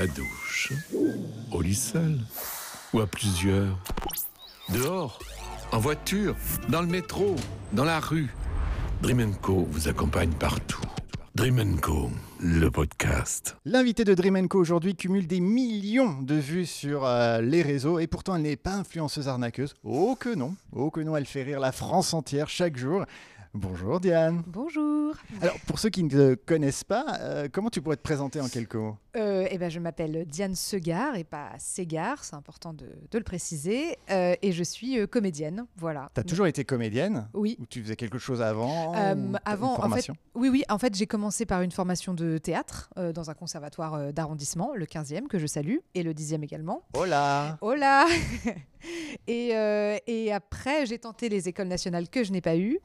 la douche, au lit seul ou à plusieurs, dehors, en voiture, dans le métro, dans la rue. Dream Co vous accompagne partout. Dream Co, le podcast. L'invité de Dream Co aujourd'hui cumule des millions de vues sur euh, les réseaux et pourtant elle n'est pas influenceuse arnaqueuse. Oh que non, oh que non, elle fait rire la France entière chaque jour. Bonjour Diane. Bonjour. Alors pour ceux qui ne te connaissent pas, euh, comment tu pourrais te présenter en quelques mots? Euh, eh ben, je m'appelle Diane Segar et pas Segar, c'est important de, de le préciser. Euh, et je suis comédienne, voilà. Tu as toujours été comédienne? Oui. Ou tu faisais quelque chose avant ou t'as une avant, en fait, formation? Oui, oui. En fait, j'ai commencé par une formation de théâtre dans un conservatoire d'arrondissement, le 15e, que je salue, et le 10e également. Hola Hola et, et après, j'ai tenté les écoles nationales que je n'ai pas eues.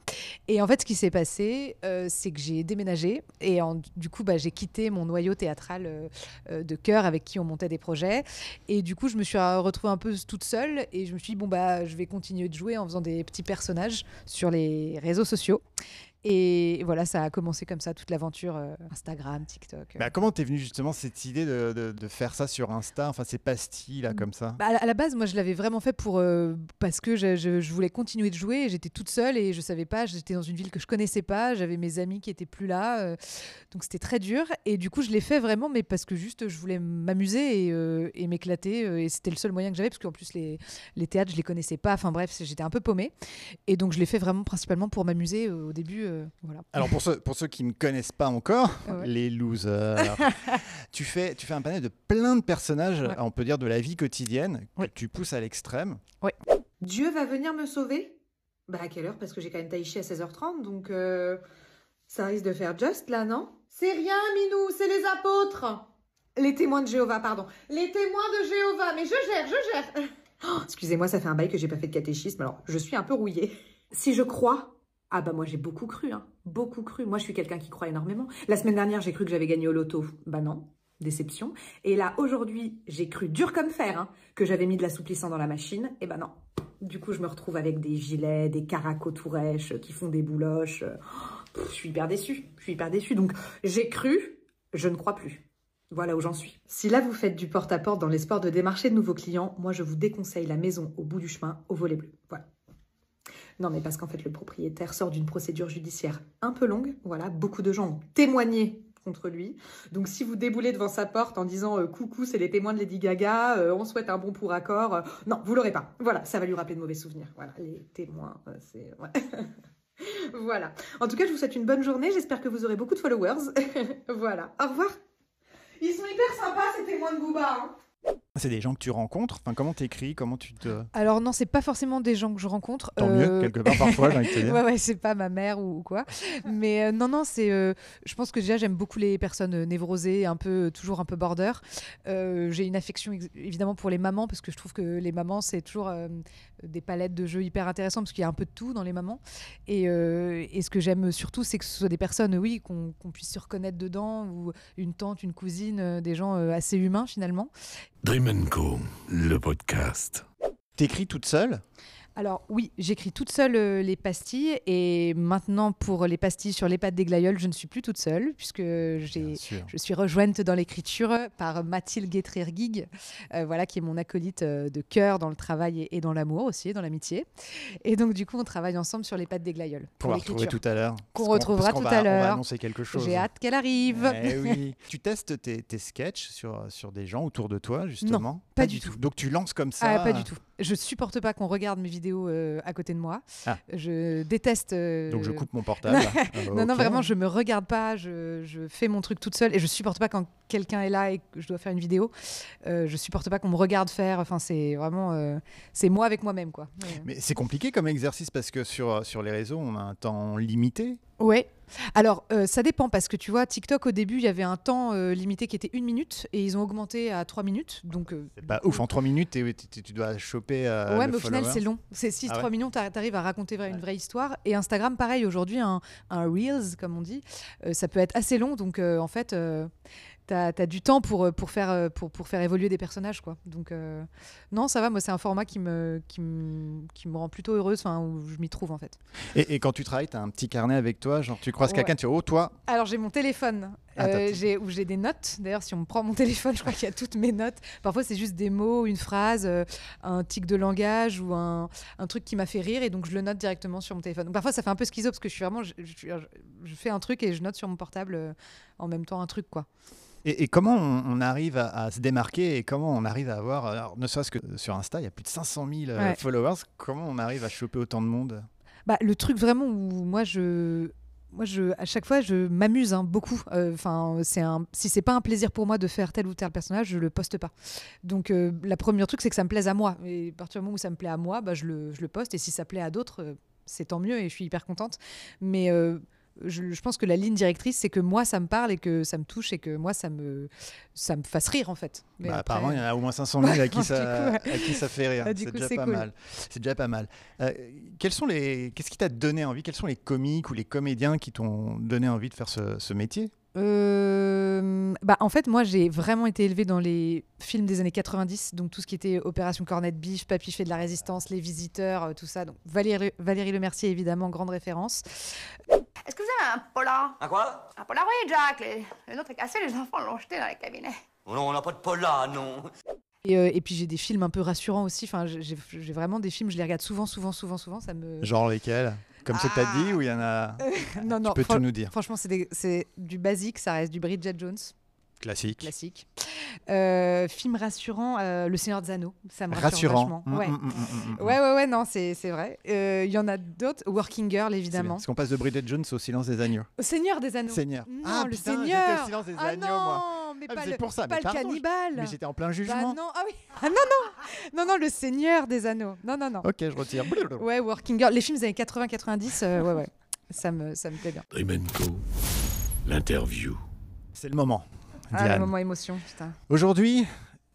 Et en fait, ce qui s'est passé, euh, c'est que j'ai déménagé. Et du coup, bah, j'ai quitté mon noyau théâtral euh, euh, de cœur avec qui on montait des projets. Et du coup, je me suis retrouvée un peu toute seule. Et je me suis dit, bon, bah, je vais continuer de jouer en faisant des petits personnages sur les réseaux sociaux. Et voilà, ça a commencé comme ça, toute l'aventure euh, Instagram, TikTok. euh. Bah, comment t'es venue justement cette idée de, de- de faire ça sur Insta, enfin ces pastilles là comme ça? Bah, à la- base, moi, je l'avais vraiment fait pour euh, parce que je, je- je voulais continuer de jouer. J'étais toute seule et je savais pas. J'étais dans une ville que je connaissais pas. J'avais mes amis qui étaient plus là, euh, donc c'était très dur. Et du coup, je l'ai fait vraiment, mais parce que juste, je voulais m'amuser et, et m'éclater. et c'était le seul moyen que j'avais, parce qu'en plus les, les théâtres, je les connaissais pas. Enfin bref, j'étais un peu paumée. Et donc, je l'ai fait vraiment principalement pour m'amuser au début. Euh, voilà. Alors pour ceux, pour ceux qui ne connaissent pas encore, Ah ouais. les losers, tu, fais, tu fais un panel de plein de personnages, Ouais. on peut dire de la vie quotidienne, que tu pousses à l'extrême. Dieu va venir me sauver? Bah à quelle heure? Parce que j'ai quand même taïchi à 16h30, donc euh, ça risque de faire just là, non? C'est rien, Minou, c'est les apôtres Les témoins de Jéhovah, pardon. Les témoins de Jéhovah, mais je gère, je gère Oh, Excusez-moi, ça fait un bail que j'ai pas fait de catéchisme, alors je suis un peu rouillée. Si je crois ah bah moi j'ai beaucoup cru, hein. Beaucoup cru. Moi je suis quelqu'un qui croit énormément. La semaine dernière j'ai cru que j'avais gagné au loto. Bah non, déception. Et là aujourd'hui j'ai cru dur comme fer hein, que j'avais mis de l'assouplissant dans la machine. Et bah non. Du coup je me retrouve avec des gilets, des caracotourèches qui font des bouloches. Pff, je suis hyper déçue. Je suis hyper déçue. Donc j'ai cru, je ne crois plus. Voilà où j'en suis. Si là vous faites du porte-à-porte dans l'espoir de démarcher de nouveaux clients, moi je vous déconseille la maison au bout du chemin au volet bleu. Voilà. Non, mais parce qu'en fait, le propriétaire sort d'une procédure judiciaire un peu longue. Voilà, beaucoup de gens ont témoigné contre lui. Donc, si vous déboulez devant sa porte en disant euh, coucou, c'est les témoins de Lady Gaga, euh, on souhaite un bon pour accord, euh, non, vous l'aurez pas. Voilà, ça va lui rappeler de mauvais souvenirs. Voilà, les témoins, c'est. voilà. En tout cas, je vous souhaite une bonne journée. J'espère que vous aurez beaucoup de followers. voilà. Au revoir. Ils sont hyper sympas, ces témoins de Booba. Hein. C'est des gens que tu rencontres, enfin comment t'écris, comment tu te... Alors non, c'est pas forcément des gens que je rencontre. Tant Euh, mieux, quelque part parfois, j'ai envie de te dire. ouais, ouais, c'est pas ma mère ou, ou quoi. Mais euh, non, non, c'est. euh, je pense que déjà, j'aime beaucoup les personnes euh, névrosées, un peu, toujours un peu border. Euh, J'ai une affection évidemment pour les mamans, parce que je trouve que les mamans, c'est toujours euh, des palettes de jeux hyper intéressantes, parce qu'il y a un peu de tout dans les mamans. Et, euh, et ce que j'aime surtout, c'est que ce soit des personnes, oui, qu'on puisse se reconnaître dedans, ou une tante, une cousine, euh, des gens euh, assez humains finalement. Dream le podcast. T'écris toute seule? Alors oui, j'écris toute seule euh, les pastilles et maintenant pour les pastilles sur les pattes des glaïeuls, je ne suis plus toute seule puisque je suis rejointe dans l'écriture par Mathilde Guétrier-Guig, euh, voilà, qui est mon acolyte euh, de cœur dans le travail et, et dans l'amour aussi, dans l'amitié. Et donc, du coup, on travaille ensemble sur les pattes des glaïeuls pour va retrouver tout à l'heure. Qu'on retrouvera tout va- à On va l'heure. annoncer quelque chose. J'ai hâte qu'elle arrive. Eh oui. tu testes tes, tes sketchs sur, sur des gens autour de toi, justement? pas du tout. Donc tu lances comme ça Ah, pas du tout. Je supporte pas qu'on regarde mes vidéos euh, à côté de moi. Ah. Je déteste. euh, Donc je coupe mon portable. Non, non, ok. vraiment, je me regarde pas, je, je fais mon truc toute seule et je supporte pas quand quelqu'un est là et que je dois faire une vidéo. Euh, je supporte pas qu'on me regarde faire. Enfin, c'est vraiment. c'est moi avec moi-même, quoi. Ouais. Mais c'est compliqué comme exercice parce que sur, sur les réseaux, on a un temps limité. Ouais. Alors, euh, ça dépend parce que tu vois, TikTok au début, il y avait un temps euh, limité qui était une minute et ils ont augmenté à trois minutes. Donc, euh, pas ouf, en 3 minutes, t'es- t'es- tu dois choper. ouais, le mais au final, c'est long. C'est 6 Ah 3 ouais millions, tu arrives à raconter une vraie histoire. Et Instagram, pareil, aujourd'hui, un, un Reels, comme on dit, ça peut être assez long. Donc, en fait, tu as, du temps pour, euh, pour, faire, euh, pour, pour faire évoluer des personnages. Quoi. Donc, euh, non, ça va. Moi, c'est un format qui me, qui me, qui me rend plutôt heureuse, enfin, où je m'y trouve, en fait. Et, et quand tu travailles, t'as un petit carnet avec toi, genre tu croises Ouais. quelqu'un, tu dis oh toi, Alors, j'ai mon téléphone Euh, top. j'ai où j'ai des notes. D'ailleurs, si on me prend mon téléphone, je crois qu'il y a toutes mes notes. Parfois, c'est juste des mots, une phrase, euh, un tic de langage ou un, un truc qui m'a fait rire et donc je le note directement sur mon téléphone. Donc, parfois, ça fait un peu schizo parce que je suis vraiment, je, je- je fais un truc et je note sur mon portable euh, en même temps un truc quoi. Et, et comment on, on arrive à, à se démarquer et comment on arrive à avoir, alors, ne serait-ce que sur Insta, il y a plus de 500 000 euh, Ouais. followers, comment on arrive à choper autant de monde? Bah, le truc vraiment où moi je moi je à chaque fois je m'amuse hein, beaucoup. Enfin c'est un si c'est pas un plaisir pour moi de faire tel ou tel personnage je le poste pas. Donc euh, la première truc c'est que ça me plaise à moi. Et à partir du moment où ça me plaît à moi bah, je le je le poste. Et si ça plaît à d'autres euh, c'est tant mieux et je suis hyper contente. Mais euh, je, je pense que la ligne directrice, c'est que moi, ça me parle et que ça me touche et que moi, ça me, ça me fasse rire, en fait. Mais Bah, après- Apparemment, il y en a au moins 500 000 à qui, ça, coup, à qui ça fait rire. Ah, c'est déjà pas mal. C'est déjà pas mal. Euh, quels sont les... Qu'est-ce qui t'a donné envie? Quels sont les comiques ou les comédiens qui t'ont donné envie de faire ce, ce métier? Euh, bah, en fait, moi, j'ai vraiment été élevée dans les films des années 90, donc tout ce qui était Opération Cornette Biche, Papy fait de la résistance, Les Visiteurs, euh, tout ça. Donc Valérie, Valérie Lemercier, évidemment, grande référence. Est-ce que vous avez un polar? Un quoi? Un polar, oui, Jack. Les, les autres est cassé, les enfants l'ont jeté dans les cabinets. Oh Non, on n'a pas de pola, non. Et, euh, et puis j'ai des films un peu rassurants aussi. Enfin, j'ai vraiment des films, je les regarde souvent, souvent, souvent, souvent. Ça me. Genre lesquels? Comme ceux que t'as Ah. dit ou il y en a non, non. Tu peux tout nous dire. Franchement, c'est du basique. Ça reste du Bridget Jones, Classique. classique. Euh, film rassurant, euh, Le Seigneur des Anneaux. Ça me rassure Rassurant. vachement. Mm, Ouais. mm, mm, mm, mm, mm. Ouais, ouais, ouais, non, c'est c'est vrai. Euh, Il y en a d'autres? Working Girl, évidemment. Parce qu'on passe de Bridget Jones au silence des agneaux. Au Seigneur des Anneaux. Seigneur. Non, ah, le putain, Seigneur. Au silence des ah agneaux, non, moi. mais Ah, pas le, pour ça, pas mais le pardon, cannibale. Mais j'étais en plein Bah jugement. non, ah oui. Ah non, non. Non, non, le Seigneur des Anneaux. Non, non, non. Ok, je retire. Ouais, Working Girl. Les films des années 80-90, euh, ouais, ouais. Ça me, ça me plaît bien. Co. L'interview. C'est le moment. Ah, Diane. le moment émotion, putain. Aujourd'hui,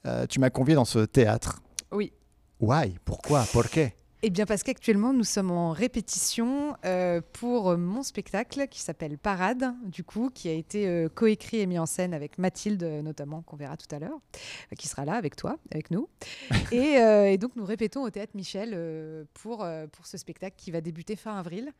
euh, tu m'as convié dans ce théâtre. Oui. Why? Pourquoi? Pourquoi Eh bien, parce qu'actuellement, nous sommes en répétition euh, pour mon spectacle qui s'appelle Parade, du coup, qui a été euh, coécrit et mis en scène avec Mathilde, notamment, qu'on verra tout à l'heure, euh, qui sera là avec toi, avec nous. et, et donc, nous répétons au Théâtre Michel pour, pour ce spectacle qui va débuter fin avril.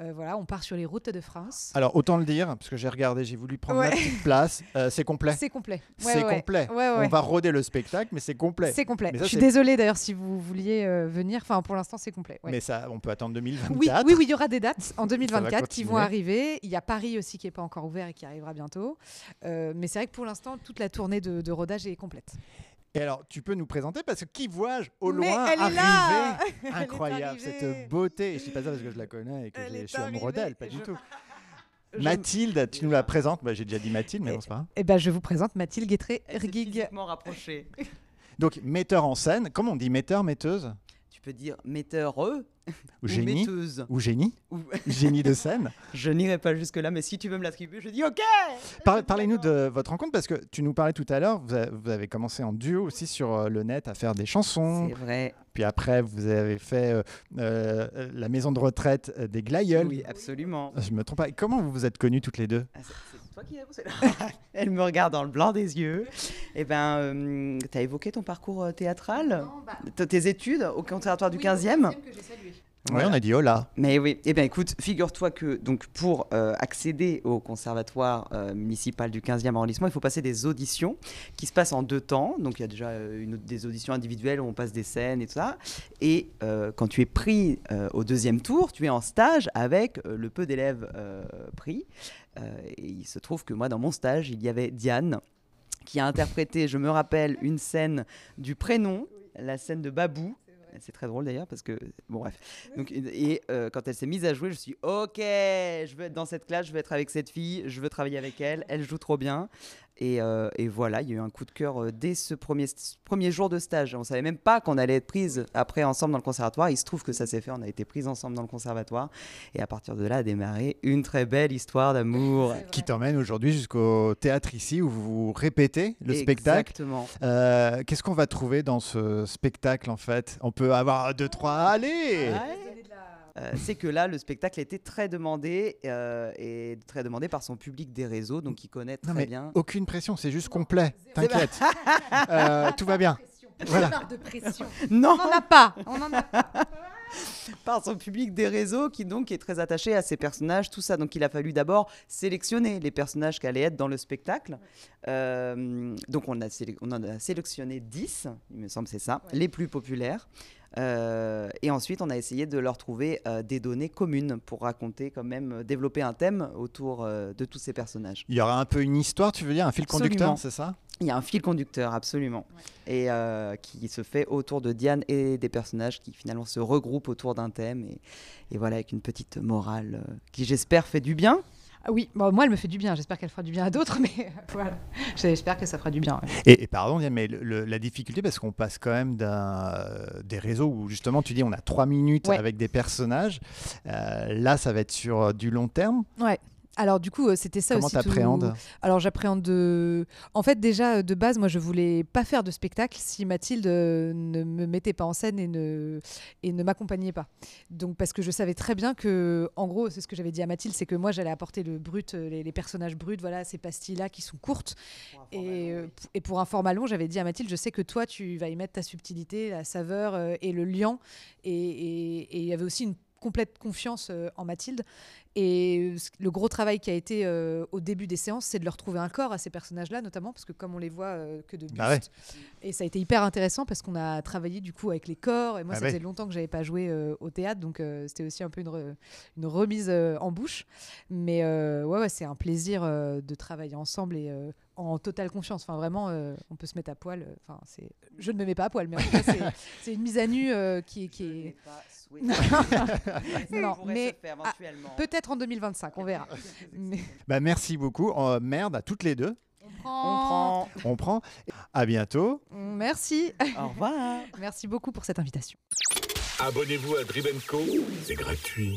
Euh, voilà, on part sur les routes de France. Alors, autant le dire, parce que j'ai regardé, j'ai voulu prendre Ouais. ma petite place. euh, c'est complet. C'est complet. Ouais, C'est ouais. complet. On va roder le spectacle, mais c'est complet. C'est complet. Ça, Je suis désolée d'ailleurs si vous vouliez euh, venir. Enfin, pour l'instant, c'est complet. Mais ça, on peut attendre Oui, 2024. oui, oui, il y aura des dates en 2024 qui vont arriver. Il y a Paris aussi qui n'est pas encore ouvert et qui arrivera bientôt. Mais c'est vrai que pour l'instant, toute la tournée de, de rodage est complète. Et alors, tu peux nous présenter parce que qui vois-je au Mais loin arriver là Elle est Incroyable, cette beauté. Et je dis pas ça parce que je la connais et que je suis amoureux d'elle, pas du je- tout. Je- Mathilde, tu nous la présentes. Bah, j'ai déjà dit Mathilde, mais bon, c'est pas grave. Eh ben, je vous présente Mathilde Guétré-Erguig. physiquement rapproché. Donc, metteur en scène. Comment on dit metteur, metteuse? Tu peux dire metteur Ou génie metteuse. Ou génie Ou- Génie de scène Je n'irai pas jusque-là, mais si tu veux me l'attribuer, je dis OK Par- Parlez-nous de votre rencontre parce que tu nous parlais tout à l'heure, vous, avez commencé en duo aussi sur euh, le net à faire des chansons. C'est vrai. Puis après, vous avez fait euh, euh, la maison de retraite des Glaïeuls. Oui, absolument. Je me trompe pas. Comment vous vous êtes connus toutes les deux? Ah, toi qui as bossé là. Elle me regarde dans le blanc des yeux. Eh ben, tu as évoqué ton parcours euh, théâtral, T- tes études au conservatoire du 15e. Oui, Voilà. on a dit oh là. Mais oui, eh bien écoute, figure-toi que donc pour euh, accéder au conservatoire euh, municipal du 15e arrondissement, il faut passer des auditions qui se passent en deux temps. Donc il y a déjà euh, une, des auditions individuelles où on passe des scènes et tout ça. Et euh, quand tu es pris euh, au deuxième tour, tu es en stage avec euh, le peu d'élèves euh, pris. Euh, et il se trouve que moi, dans mon stage, il y avait Diane qui a interprété, je me rappelle, une scène du prénom, la scène de Babou. C'est très drôle d'ailleurs parce que, bon bref. Et euh, quand elle s'est mise à jouer, je suis ok, je veux être dans cette classe, je veux être avec cette fille, je veux travailler avec elle, elle joue trop bien. Et, euh, et voilà, il y a eu un coup de cœur euh, dès ce premier, ce premier jour de stage. On savait même pas qu'on allait être prise après ensemble dans le conservatoire. Il se trouve que ça s'est fait, on a été prises ensemble dans le conservatoire. Et à partir de là a démarré une très belle histoire d'amour. Qui t'emmène aujourd'hui jusqu'au théâtre ici où vous répétez le spectacle. Exactement. Euh, Qu'est-ce qu'on va trouver dans ce spectacle en fait? On peut avoir deux, trois. Allez Euh, c'est que là, le spectacle été très demandé euh, et très demandé par son public des réseaux, donc il connaît très Non mais bien. aucune pression, c'est juste complet. T'inquiète. Euh, tout va bien. Voilà. de pression. Non, On n'en a pas. On en a pas. par son public des réseaux qui donc est très attaché à ces personnages, tout ça. Donc il a fallu d'abord sélectionner les personnages qui allaient être dans le spectacle. Euh, donc on, a on en a sélectionné 10, il me semble c'est ça, les plus populaires. Euh, et ensuite, on a essayé de leur trouver euh, des données communes pour raconter, quand même, développer un thème autour euh, de tous ces personnages. Il y aura un peu une histoire, tu veux dire, un fil conducteur, c'est ça? Il y a un fil conducteur, absolument, et euh, qui se fait autour de Diane et des personnages qui finalement se regroupent autour d'un thème, et, et voilà, avec une petite morale euh, qui, j'espère, fait du bien. Ah oui, bon, moi elle me fait du bien. J'espère qu'elle fera du bien à d'autres, mais voilà. J'espère que ça fera du bien. ouais. Et, et pardon, Diane, mais le- le- la difficulté, parce qu'on passe quand même d'un, euh, des réseaux où justement tu dis on a trois minutes Ouais. avec des personnages. Euh, là, ça va être sur euh, du long terme. Ouais. Alors du coup, euh, c'était ça Comment aussi. tout- t'appréhendes Alors j'appréhende de... En fait déjà euh, de base, moi je voulais pas faire de spectacle si Mathilde euh, ne me mettait pas en scène et ne, et ne m'accompagnait pas. Donc parce que je savais très bien que, en gros, c'est ce que j'avais dit à Mathilde, c'est que moi j'allais apporter le brut, les, les personnages bruts, voilà, ces pastilles-là qui sont courtes. Et, et pour un format long, j'avais dit à Mathilde, je sais que toi tu vas y mettre ta subtilité, la saveur et le liant. Et il y avait aussi une complète confiance euh, en Mathilde. Et ce- le gros travail qui a été euh, au début des séances, c'est de leur trouver un corps à ces personnages-là, notamment parce que comme on les voit euh, que de buste. Bah ouais. Et ça a été hyper intéressant parce qu'on a travaillé du coup avec les corps. Et moi, Ah ça ouais. faisait longtemps que j'avais pas joué euh, au théâtre, donc euh, c'était aussi un peu une, re- une remise euh, en bouche. Mais euh, ouais, ouais, c'est un plaisir euh, de travailler ensemble et euh, en totale confiance. Enfin, vraiment, euh, on peut se mettre à poil. euh, Enfin, c'est. Je ne me mets pas à poil, mais en tout cas, c'est- c'est une mise à nu euh, qui, est- qui est. Non, mais ah, peut-être en 2025, on verra. Mais- Bah, merci beaucoup. Euh, merde à toutes les deux. On prend. On prend. À bientôt. Merci. Au revoir. Merci beaucoup pour cette invitation. Abonnez-vous à Dribenco, c'est gratuit.